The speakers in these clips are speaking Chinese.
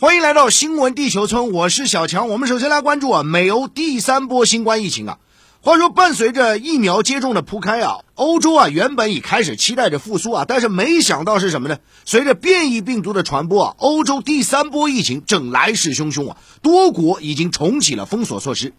欢迎来到新闻地球村，我是小强。我们首先来关注啊，美欧第三波新冠疫情啊。话说，伴随着疫苗接种的铺开啊，欧洲啊原本已开始期待着复苏啊，但是没想到是什么呢？随着变异病毒的传播啊，欧洲第三波疫情正来势汹汹啊，多国已经重启了封锁措施。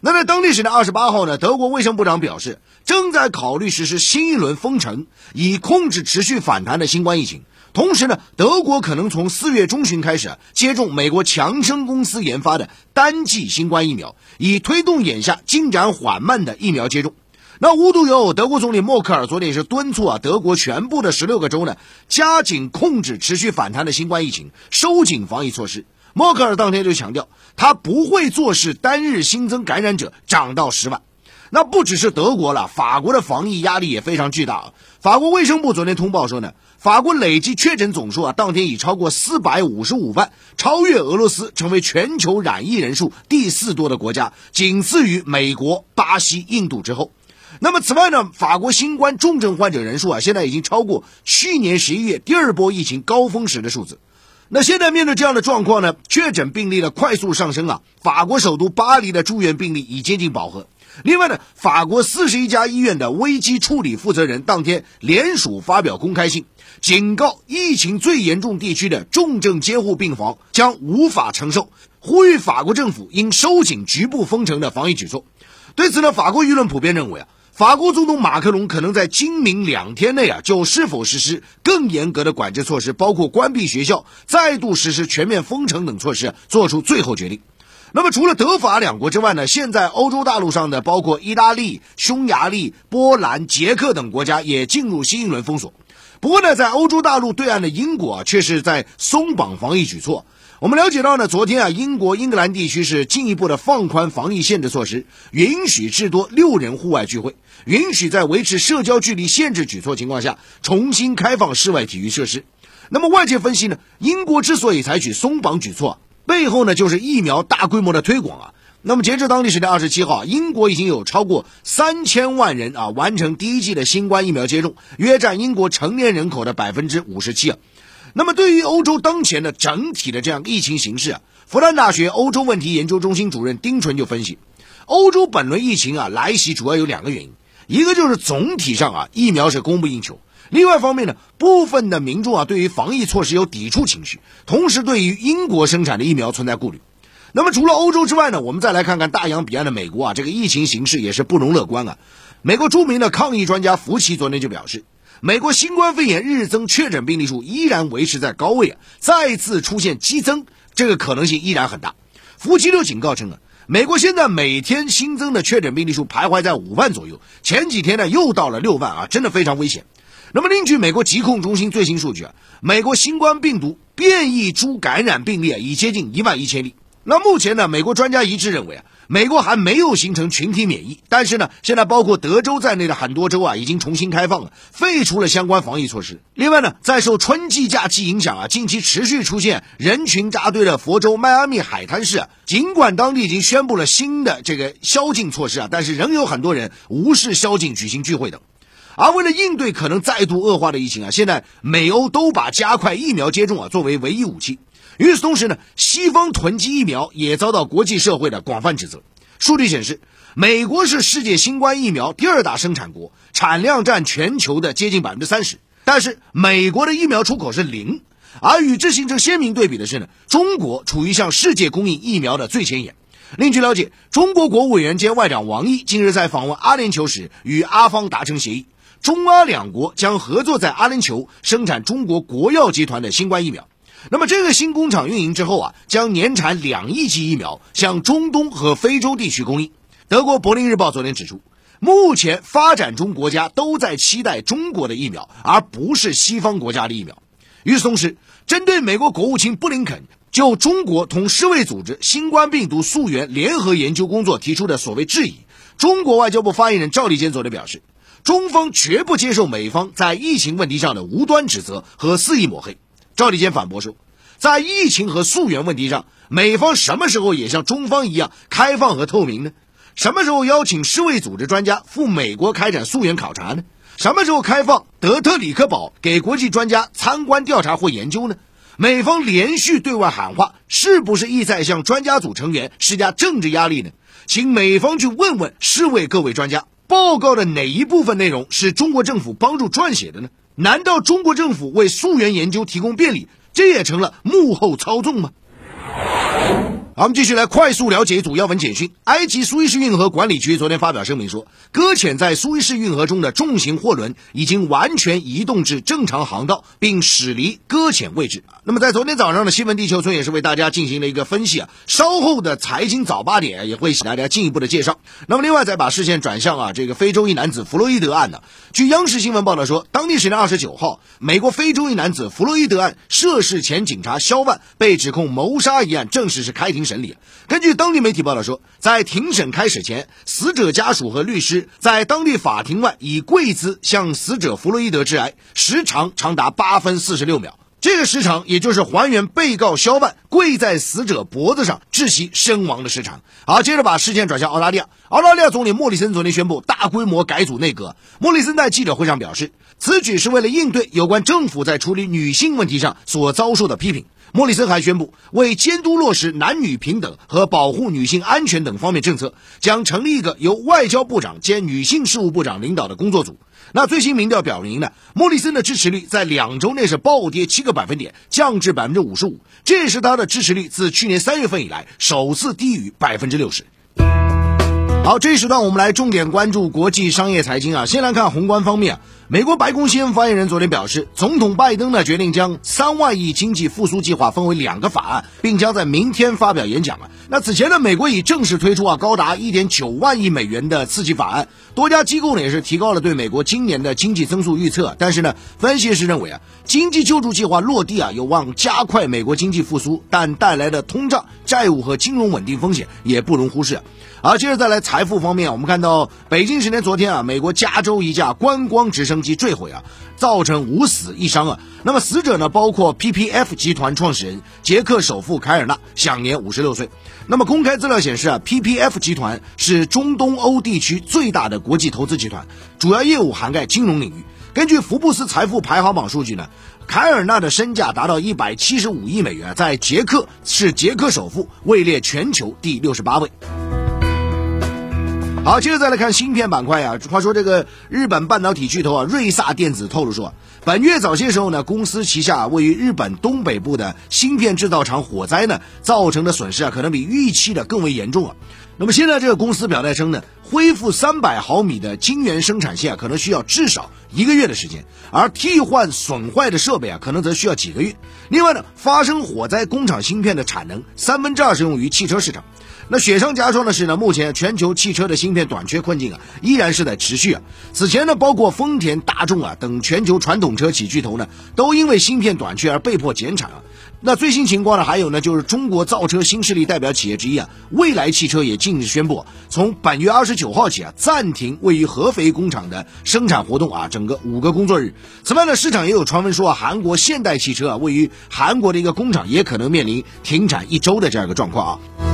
那在当地时间二十八号呢，德国卫生部长表示，正在考虑实施新一轮封城，以控制持续反弹的新冠疫情。同时呢，德国可能从四月中旬开始接种美国强生公司研发的单剂新冠疫苗，以推动眼下进展缓慢的疫苗接种。那无独有偶，德国总理默克尔昨天也是敦促啊，德国全部的十六个州呢，加紧控制持续反弹的新冠疫情，收紧防疫措施。默克尔当天就强调，他不会坐视单日新增感染者涨到十万。那不只是德国了，法国的防疫压力也非常巨大。法国卫生部昨天通报说呢，法国累计确诊总数啊，当天已超过四百五十五万，超越俄罗斯，成为全球染疫人数第四多的国家，仅次于美国、巴西、印度之后。那么此外呢，法国新冠重症患者人数啊，现在已经超过去年十一月第二波疫情高峰时的数字。那现在面对这样的状况呢，确诊病例的快速上升啊，法国首都巴黎的住院病例已接近饱和。另外呢，法国四十一家医院的危机处理负责人当天联署发表公开信，警告疫情最严重地区的重症监护病房将无法承受，呼吁法国政府应收紧局部封城的防疫举措。对此呢，法国舆论普遍认为啊，法国总统马克龙可能在今明两天内啊，就是否实施更严格的管制措施，包括关闭学校、再度实施全面封城等措施，做出最后决定。那么除了德法两国之外呢？现在欧洲大陆上的包括意大利、匈牙利、波兰、捷克等国家也进入新一轮封锁。不过呢，在欧洲大陆对岸的英国啊，却是在松绑防疫举措。我们了解到呢，昨天啊，英国英格兰地区是进一步的放宽防疫限制措施，允许至多六人户外聚会，允许在维持社交距离限制举措情况下重新开放室外体育设施。那么外界分析呢，英国之所以采取松绑举措。背后呢，就是疫苗大规模的推广啊。那么截至当地时间二十七号，英国已经有超过三千万人啊完成第一剂的新冠疫苗接种，约占英国成年人口的百分之五十七啊。那么对于欧洲当前的整体的这样疫情形势啊，复旦大学欧洲问题研究中心主任丁纯就分析，欧洲本轮疫情啊来袭主要有两个原因，一个就是总体上啊疫苗是供不应求。另外一方面呢，部分的民众啊，对于防疫措施有抵触情绪，同时对于英国生产的疫苗存在顾虑。那么除了欧洲之外呢，我们再来看看大洋彼岸的美国啊，这个疫情形势也是不容乐观啊。美国著名的抗疫专家福奇昨天就表示，美国新冠肺炎日增确诊病例数依然维持在高位啊，再次出现激增，这个可能性依然很大。福奇就警告称啊，美国现在每天新增的确诊病例数徘徊在五万左右，前几天呢又到了六万啊，真的非常危险。那么，另据美国疾控中心最新数据啊，美国新冠病毒变异株感染病例啊已接近一万一千例。那目前呢，美国专家一致认为啊，美国还没有形成群体免疫。但是呢，现在包括德州在内的很多州啊已经重新开放了，废除了相关防疫措施。另外呢，在受春季假期影响啊，近期持续出现人群扎堆的佛州迈阿密海滩市啊，尽管当地已经宣布了新的这个宵禁措施啊，但是仍有很多人无视宵禁举行聚会等。而为了应对可能再度恶化的疫情啊，现在美欧都把加快疫苗接种啊作为唯一武器。与此同时呢，西方囤积疫苗也遭到国际社会的广泛指责。数据显示，美国是世界新冠疫苗第二大生产国，产量占全球的接近百分之三十。但是美国的疫苗出口是零，而与之形成鲜明对比的是呢，中国处于向世界供应疫苗的最前沿。另据了解，中国国务委员兼外长王毅近日在访问阿联酋时，与阿方达成协议。中阿两国将合作在阿联酋生产中国国药集团的新冠疫苗。那么这个新工厂运营之后啊，将年产两亿剂疫苗向中东和非洲地区供应。德国柏林日报昨天指出，目前发展中国家都在期待中国的疫苗，而不是西方国家的疫苗。与此同时，针对美国国务卿布林肯就中国同世卫组织新冠病毒溯源联合研究工作提出的所谓质疑，中国外交部发言人赵立坚昨天表示。中方绝不接受美方在疫情问题上的无端指责和肆意抹黑。赵立坚反驳说，在疫情和溯源问题上，美方什么时候也像中方一样开放和透明呢？什么时候邀请世卫组织专家赴美国开展溯源考察呢？什么时候开放德特里克堡给国际专家参观调查或研究呢？美方连续对外喊话，是不是意在向专家组成员施加政治压力呢？请美方去问问世卫各位专家，报告的哪一部分内容是中国政府帮助撰写的呢？难道中国政府为溯源研究提供便利，这也成了幕后操纵吗？好，我们继续来快速了解主要文简讯。埃及苏伊士运河管理局昨天发表声明说，搁浅在苏伊士运河中的重型货轮已经完全移动至正常航道，并驶离搁浅位置。那么，在昨天早上的新闻地球村也是为大家进行了一个分析啊。稍后的财经早八点也会给大家进一步的介绍。那么，另外再把视线转向啊，这个非洲一男子弗洛伊德案呢？据央视新闻报道说，当地时间二十九号，美国非洲一男子弗洛伊德案涉事前警察肖万被指控谋杀一案正式是开庭。审理。根据当地媒体报道说，在庭审开始前，死者家属和律师在当地法庭外以跪姿向死者弗洛伊德致哀，时长长达八分四十六秒。这个时长也就是还原被告肖万跪在死者脖子上窒息身亡的时长。好，接着把视线转向澳大利亚。澳大利亚总理莫里森昨天宣布大规模改组内阁。莫里森在记者会上表示，此举是为了应对有关政府在处理女性问题上所遭受的批评。莫里森还宣布，为监督落实男女平等和保护女性安全等方面政策，将成立一个由外交部长兼女性事务部长领导的工作组。那最新民调表明呢，莫里森的支持率在两周内是暴跌七个百分点，降至百分之五十五，这也是他的支持率自去年三月份以来首次低于百分之六十。好，这一时段我们来重点关注国际商业财经啊。先来看宏观方面，美国白宫新闻发言人昨天表示，总统拜登呢决定将三万亿经济复苏计划分为两个法案，并将在明天发表演讲啊。那此前呢，美国已正式推出啊高达一点九万亿美元的刺激法案，多家机构呢也是提高了对美国今年的经济增速预测。但是呢，分析师认为啊，经济救助计划落地啊有望加快美国经济复苏，但带来的通胀、债务和金融稳定风险也不容忽视。好，接着再来财富方面，我们看到北京时间昨天啊，美国加州一架观光直升机坠毁啊，造成五死一伤啊。那么死者呢，包括 PPF 集团创始人捷克首富凯尔纳，享年五十六岁。那么公开资料显示啊，PPF 集团是中东欧地区最大的国际投资集团，主要业务涵盖金融领域。根据福布斯财富排行榜数据呢，凯尔纳的身价达到一百七十五亿美元，在捷克是捷克首富，位列全球第六十八位。好，接着再来看芯片板块啊。话说这个日本半导体巨头啊，瑞萨电子透露说，本月早些时候呢，公司旗下位于日本东北部的芯片制造厂火灾呢，造成的损失啊，可能比预期的更为严重啊。那么现在这个公司表态称呢，恢复三百毫米的晶圆生产线啊，可能需要至少一个月的时间，而替换损坏的设备啊，可能则需要几个月。另外呢，发生火灾工厂芯片的产能三分之二是用于汽车市场。那雪上加霜的是呢，目前全球汽车的芯片短缺困境啊，依然是在持续啊。此前呢，包括丰田、大众啊等全球传统车企巨头呢，都因为芯片短缺而被迫减产啊。那最新情况呢，还有呢，就是中国造车新势力代表企业之一啊，蔚来汽车也近日宣布，从本月二十九号起啊，暂停位于合肥工厂的生产活动啊，整个五个工作日。此外呢，市场也有传闻说啊，韩国现代汽车啊，位于韩国的一个工厂也可能面临停产一周的这样一个状况啊。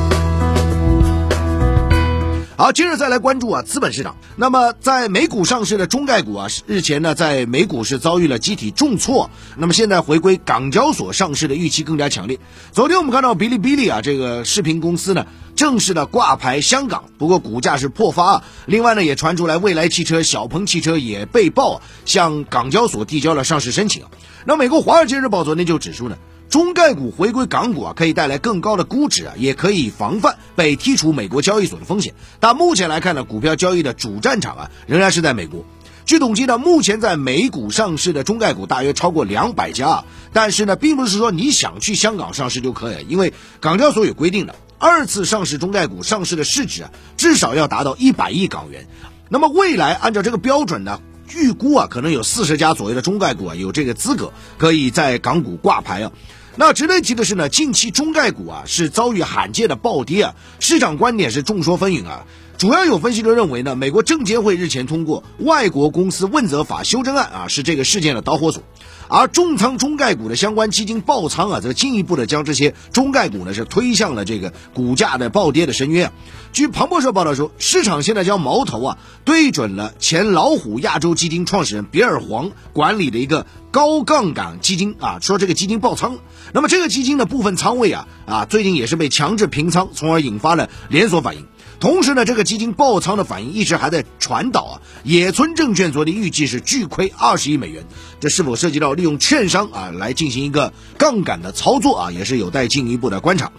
好，接着再来关注啊，资本市场。那么，在美股上市的中概股啊，日前呢，在美股是遭遇了集体重挫。那么，现在回归港交所上市的预期更加强烈。昨天我们看到哔哩哔哩啊，这个视频公司呢，正式的挂牌香港，不过股价是破发。啊。另外呢，也传出来蔚来汽车、小鹏汽车也被曝向港交所递交了上市申请。那美国华尔街日报昨天就指出呢。中概股回归港股啊，可以带来更高的估值啊，也可以防范被剔除美国交易所的风险。但目前来看呢，股票交易的主战场啊，仍然是在美国。据统计呢，目前在美股上市的中概股大约超过两百家啊。但是呢，并不是说你想去香港上市就可以，因为港交所有规定的，二次上市中概股上市的市值啊，至少要达到一百亿港元。那么未来按照这个标准呢，预估啊，可能有四十家左右的中概股啊，有这个资格可以在港股挂牌啊。那值得一提的是呢，近期中概股啊是遭遇罕见的暴跌啊，市场观点是众说纷纭啊。主要有分析者认为呢，美国证监会日前通过《外国公司问责法》修正案啊，是这个事件的导火索。而重仓中概股的相关基金爆仓啊，则进一步的将这些中概股呢是推向了这个股价的暴跌的深渊。据彭博社报道说，市场现在将矛头啊对准了前老虎亚洲基金创始人比尔黄管理的一个高杠杆基金啊，说这个基金爆仓。那么这个基金的部分仓位啊啊，最近也是被强制平仓，从而引发了连锁反应。同时呢，这个基金爆仓的反应一直还在传导啊。野村证券昨天预计是巨亏二十亿美元，这是否涉及到利用券商啊来进行一个杠杆的操作啊，也是有待进一步的观察。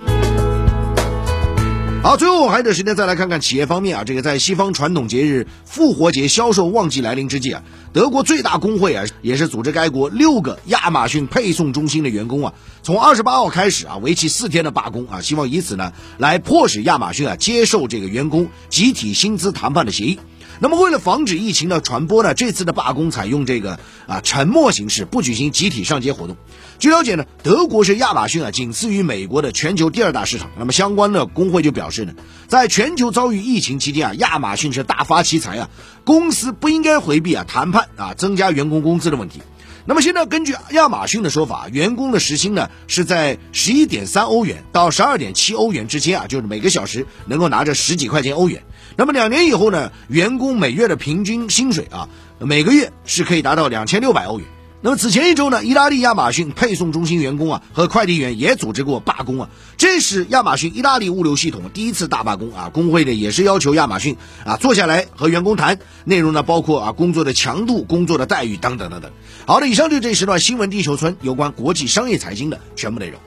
好，最后还有点时间再来看看企业方面啊，这个在西方传统节日复活节销售旺季来临之际啊，德国最大工会啊，也是组织该国六个亚马逊配送中心的员工啊，从二十八号开始啊，为期四天的罢工啊，希望以此呢来迫使亚马逊啊接受这个员工集体薪资谈判的协议。那么，为了防止疫情的传播呢，这次的罢工采用这个啊沉默形式，不举行集体上街活动。据了解呢，德国是亚马逊啊仅次于美国的全球第二大市场。那么相关的工会就表示呢，在全球遭遇疫情期间啊，亚马逊是大发奇财啊，公司不应该回避啊谈判啊增加员工工资的问题。那么现在根据亚马逊的说法，员工的时薪呢是在十一点三欧元到十二点七欧元之间啊，就是每个小时能够拿着十几块钱欧元。那么两年以后呢，员工每月的平均薪水啊，每个月是可以达到两千六百欧元。那么此前一周呢，意大利亚马逊配送中心员工啊和快递员也组织过罢工啊，这是亚马逊意大利物流系统第一次大罢工啊。工会呢也是要求亚马逊啊坐下来和员工谈，内容呢包括啊工作的强度、工作的待遇等等等等。好的，以上就这一时段新闻地球村有关国际商业财经的全部内容。